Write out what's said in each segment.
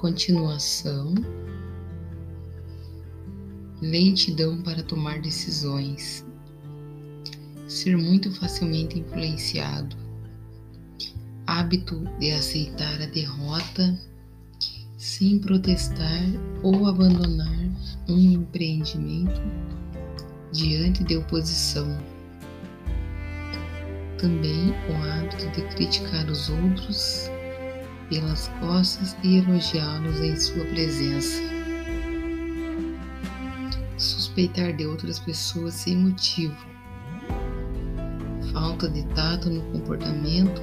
continuação, lentidão para tomar decisões, ser muito facilmente influenciado, hábito de aceitar a derrota sem protestar ou abandonar um empreendimento diante de oposição. Também o hábito de criticar os outros pelas costas e elogiá-los em sua presença. Suspeitar de outras pessoas sem motivo. Falta de tato no comportamento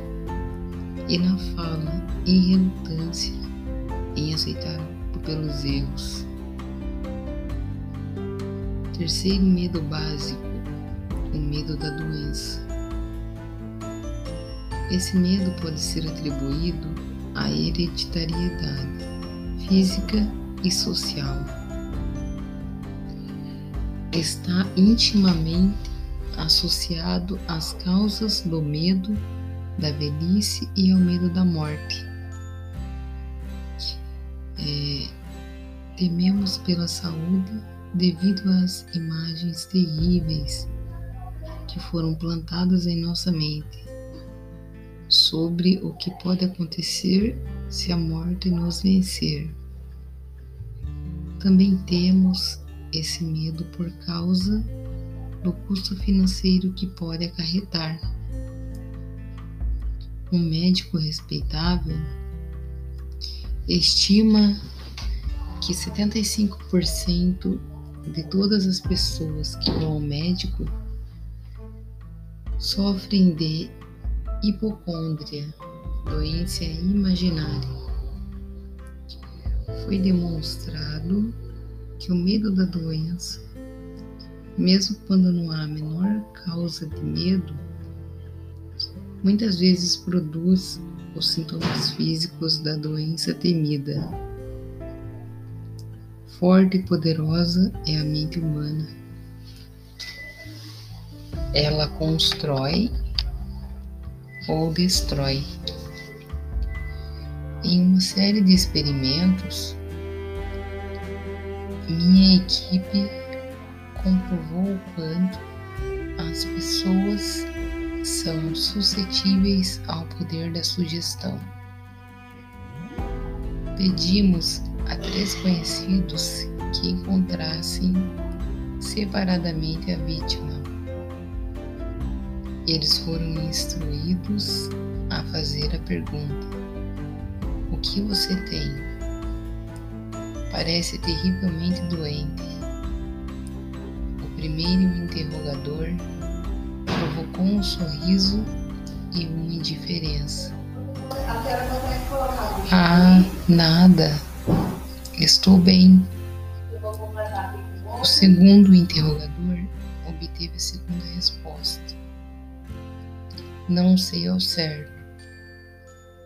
e na fala e relutância em aceitar pelos erros. Terceiro medo básico, o medo da doença. Esse medo pode ser atribuído à hereditariedade física e social. Está intimamente associado às causas do medo da velhice e ao medo da morte. É, tememos pela saúde devido às imagens terríveis que foram plantadas em nossa mente sobre o que pode acontecer se a morte nos vencer. Também temos esse medo por causa do custo financeiro que pode acarretar. Um médico respeitável estima que 75% de todas as pessoas que vão ao médico sofrem de hipocôndria, doença imaginária. Foi demonstrado que o medo da doença, mesmo quando não há a menor causa de medo, muitas vezes produz os sintomas físicos da doença temida. Forte e poderosa é a mente humana. Ela constrói ou destrói. Em uma série de experimentos, minha equipe comprovou o quanto as pessoas são suscetíveis ao poder da sugestão. Pedimos a três conhecidos que encontrassem separadamente a vítima. Eles foram instruídos a fazer a pergunta: O que você tem? Parece terrivelmente doente. O primeiro interrogador provocou um sorriso e uma indiferença. Ah, nada. Estou bem. O segundo interrogador obteve a segunda. Não sei ao certo,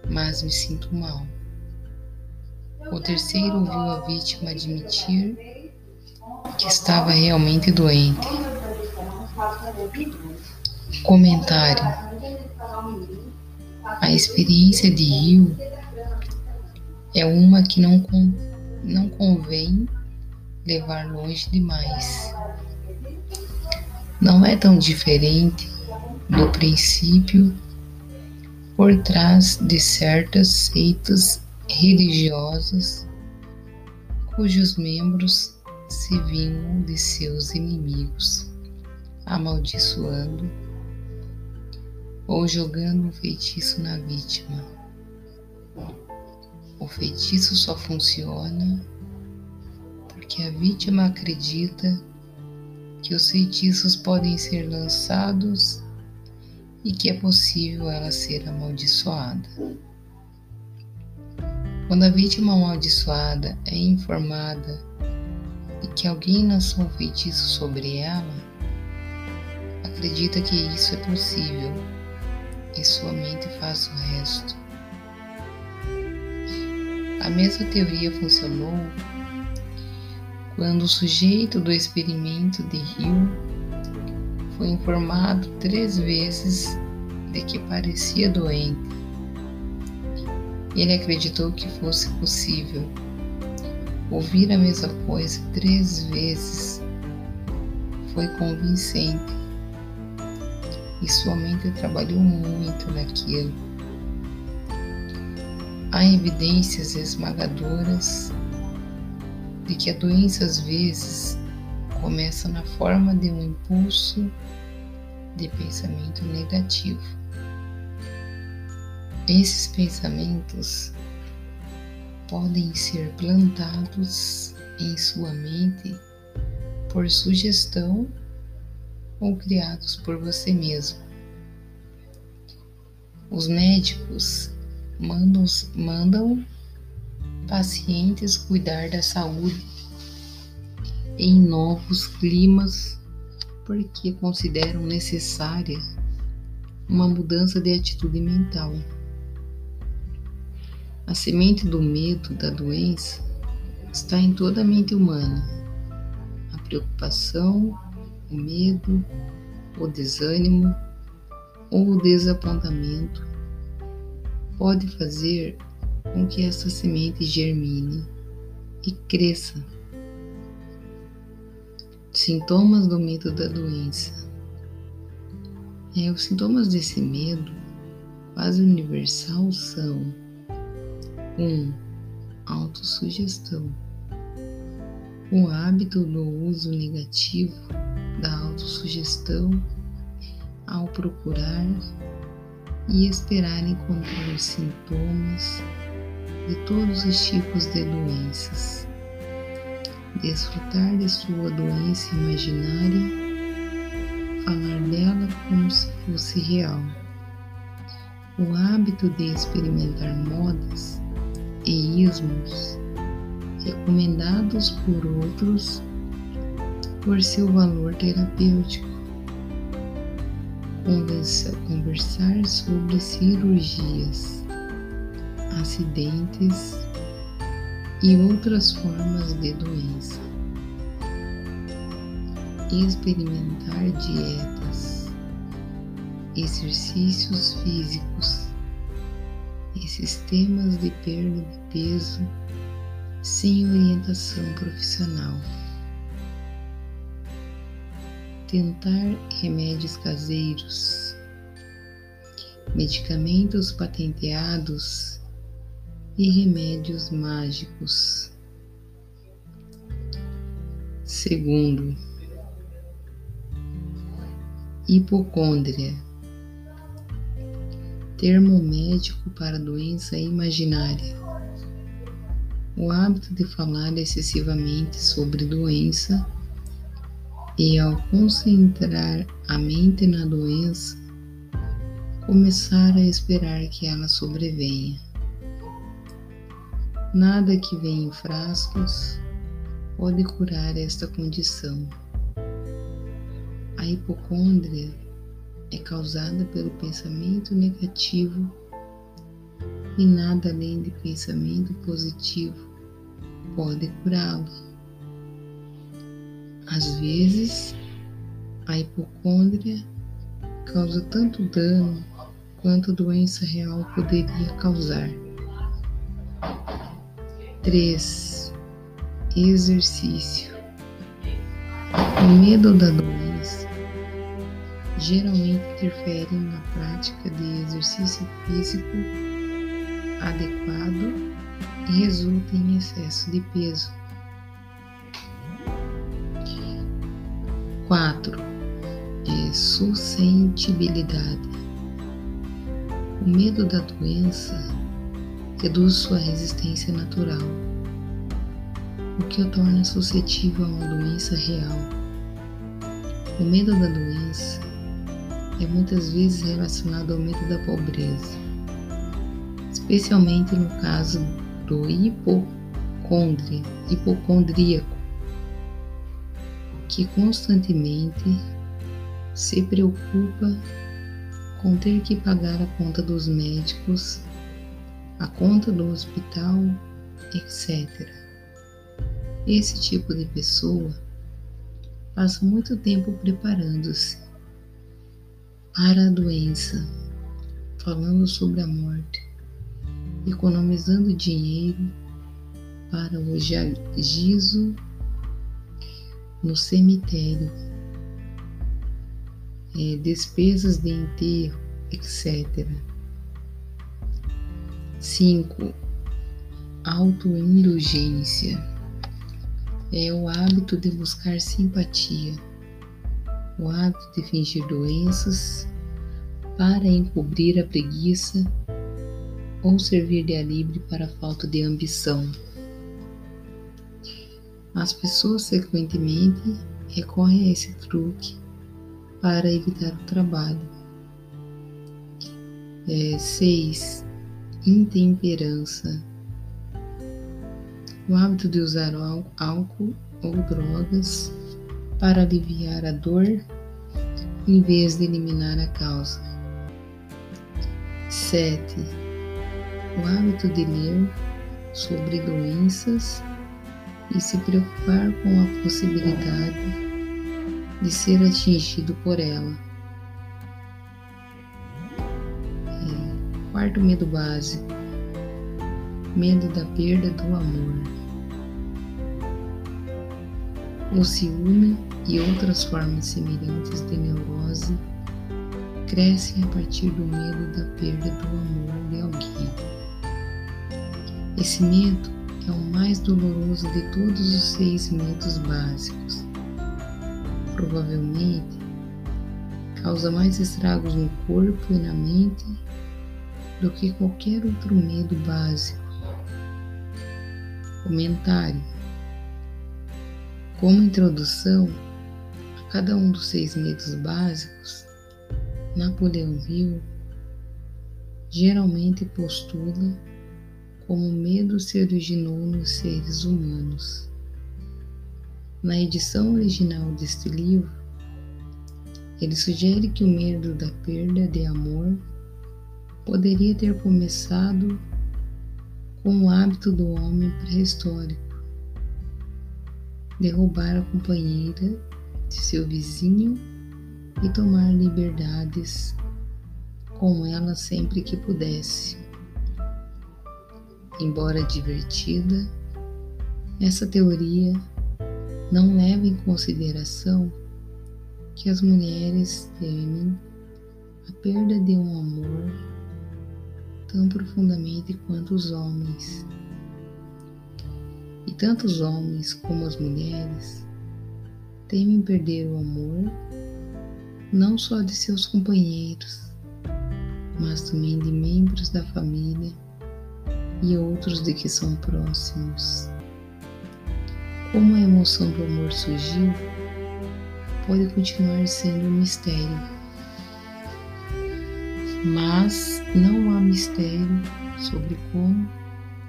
mas me sinto mal. O terceiro ouviu a vítima admitir que estava realmente doente. Comentário: A experiência de Rio é uma que não, não convém levar longe demais. Não é tão diferente do princípio por trás de certas seitas religiosas cujos membros se vingam de seus inimigos, amaldiçoando ou jogando um feitiço na vítima. O feitiço só funciona porque a vítima acredita que os feitiços podem ser lançados e que é possível ela ser amaldiçoada. Quando a vítima amaldiçoada é informada de que alguém lançou um feitiço sobre ela, acredita que isso é possível e sua mente faz o resto. A mesma teoria funcionou quando o sujeito do experimento de Hill foi informado três vezes de que parecia doente. Ele acreditou que fosse possível. Ouvir a mesma coisa três vezes foi convincente e sua mente trabalhou muito naquilo. Há evidências esmagadoras de que a doença às vezes começa na forma de um impulso de pensamento negativo. Esses pensamentos podem ser plantados em sua mente por sugestão ou criados por você mesmo. Os médicos mandam, mandam pacientes cuidar da saúde em novos climas porque consideram necessária uma mudança de atitude mental. A semente do medo da doença está em toda a mente humana. A preocupação, o medo, o desânimo ou o desapontamento pode fazer com que essa semente germine e cresça. Sintomas do medo da doença. É, os sintomas desse medo quase universal são 1. Um, autossugestão. O hábito do uso negativo da autossugestão ao procurar e esperar encontrar sintomas de todos os tipos de doenças. Desfrutar de sua doença imaginária, falar dela como se fosse real. O hábito de experimentar modas e ismos recomendados por outros por seu valor terapêutico. Conversar sobre cirurgias, acidentes e outras formas de doença. Experimentar dietas, exercícios físicos e sistemas de perda de peso sem orientação profissional tentar remédios caseiros, medicamentos patenteados e remédios mágicos. Segundo, hipocôndria, termo médico para doença imaginária. O hábito de falar excessivamente sobre doença e ao concentrar a mente na doença, começar a esperar que ela sobrevenha. Nada que vem em frascos pode curar esta condição. A hipocôndria é causada pelo pensamento negativo e nada além de pensamento positivo pode curá-lo. Às vezes, a hipocôndria causa tanto dano quanto doença real poderia causar. 3. Exercício. O medo da doença geralmente interfere na prática de exercício físico adequado e resulta em excesso de peso 4. É suscetibilidade. O medo da doença reduz sua resistência natural, o que o torna suscetível a uma doença real. O medo da doença é muitas vezes relacionado ao medo da pobreza, especialmente no caso do hipocondria, hipocondríaco que constantemente se preocupa com ter que pagar a conta dos médicos, a conta do hospital, etc. Esse tipo de pessoa passa muito tempo preparando-se para a doença, falando sobre a morte, economizando dinheiro para o gizo no cemitério, é, despesas de enterro, etc. 5. Autoindulgência é o hábito de buscar simpatia, o hábito de fingir doenças para encobrir a preguiça ou servir de alívio para a falta de ambição. As pessoas frequentemente recorrem a esse truque para evitar o trabalho. 6. É, intemperança. O hábito de usar álcool ou drogas para aliviar a dor em vez de eliminar a causa. 7. O hábito de ler sobre doenças e se preocupar com a possibilidade de ser atingido por ela. Quarto medo básico: medo da perda do amor. O ciúme e outras formas semelhantes de neurose crescem a partir do medo da perda do amor de alguém. Esse medo é o mais doloroso de todos os seis medos básicos. Provavelmente causa mais estragos no corpo e na mente do que qualquer outro medo básico. Comentário: Como introdução a cada um dos seis medos básicos, Napoleão Hill geralmente postula como o medo se originou nos seres humanos. Na edição original deste livro, ele sugere que o medo da perda de amor poderia ter começado com o hábito do homem pré-histórico derrubar a companheira de seu vizinho e tomar liberdades com ela sempre que pudesse. Embora divertida, essa teoria não leva em consideração que as mulheres temem a perda de um amor tão profundamente quanto os homens. E tanto os homens como as mulheres temem perder o amor não só de seus companheiros, mas também de membros da família e outros de que são próximos. Como a emoção do amor surgiu, pode continuar sendo um mistério. Mas não há mistério sobre como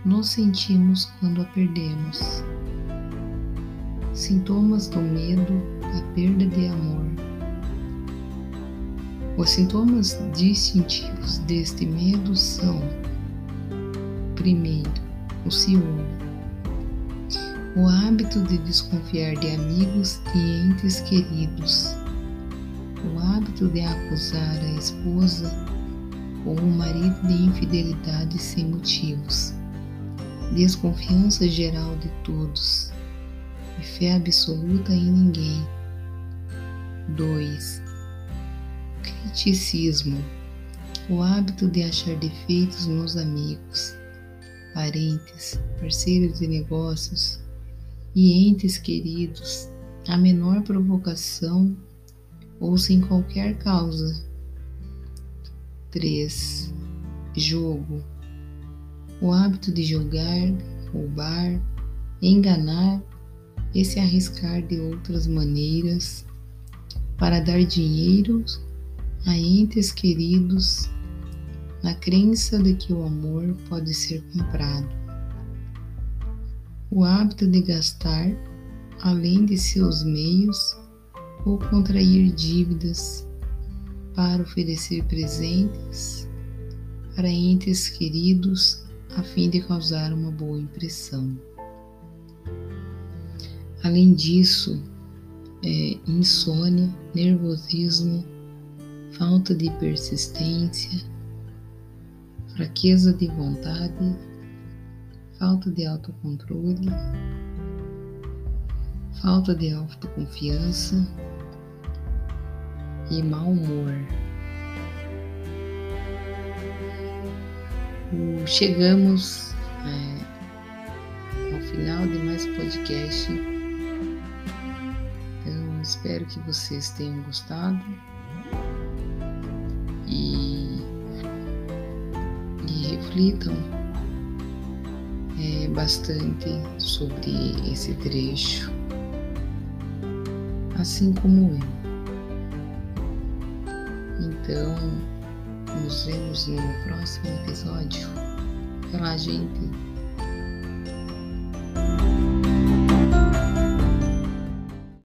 nos sentimos quando a perdemos. Sintomas do medo da perda de amor. Os sintomas distintivos deste medo são: primeiro, o ciúme, o hábito de desconfiar de amigos e entes queridos, o hábito de acusar a esposa ou o marido de infidelidade sem motivos, desconfiança geral de todos e fé absoluta em ninguém. 2 Criticismo o hábito de achar defeitos nos amigos, parentes, parceiros de negócios e entes queridos a menor provocação ou sem qualquer causa. 3. Jogo o hábito de jogar, roubar, enganar e se arriscar de outras maneiras para dar dinheiro a entes queridos na crença de que o amor pode ser comprado. O hábito de gastar além de seus meios ou contrair dívidas para oferecer presentes para entes queridos a fim de causar uma boa impressão. Além disso, é, insônia, nervosismo, falta de persistência, fraqueza de vontade, falta de autocontrole, falta de autoconfiança e mau humor. Chegamos é, ao final de mais podcast. Então, espero que vocês tenham gostado e, e reflitam é, bastante sobre esse trecho, assim como eu. Então, nos vemos no próximo episódio. Pela gente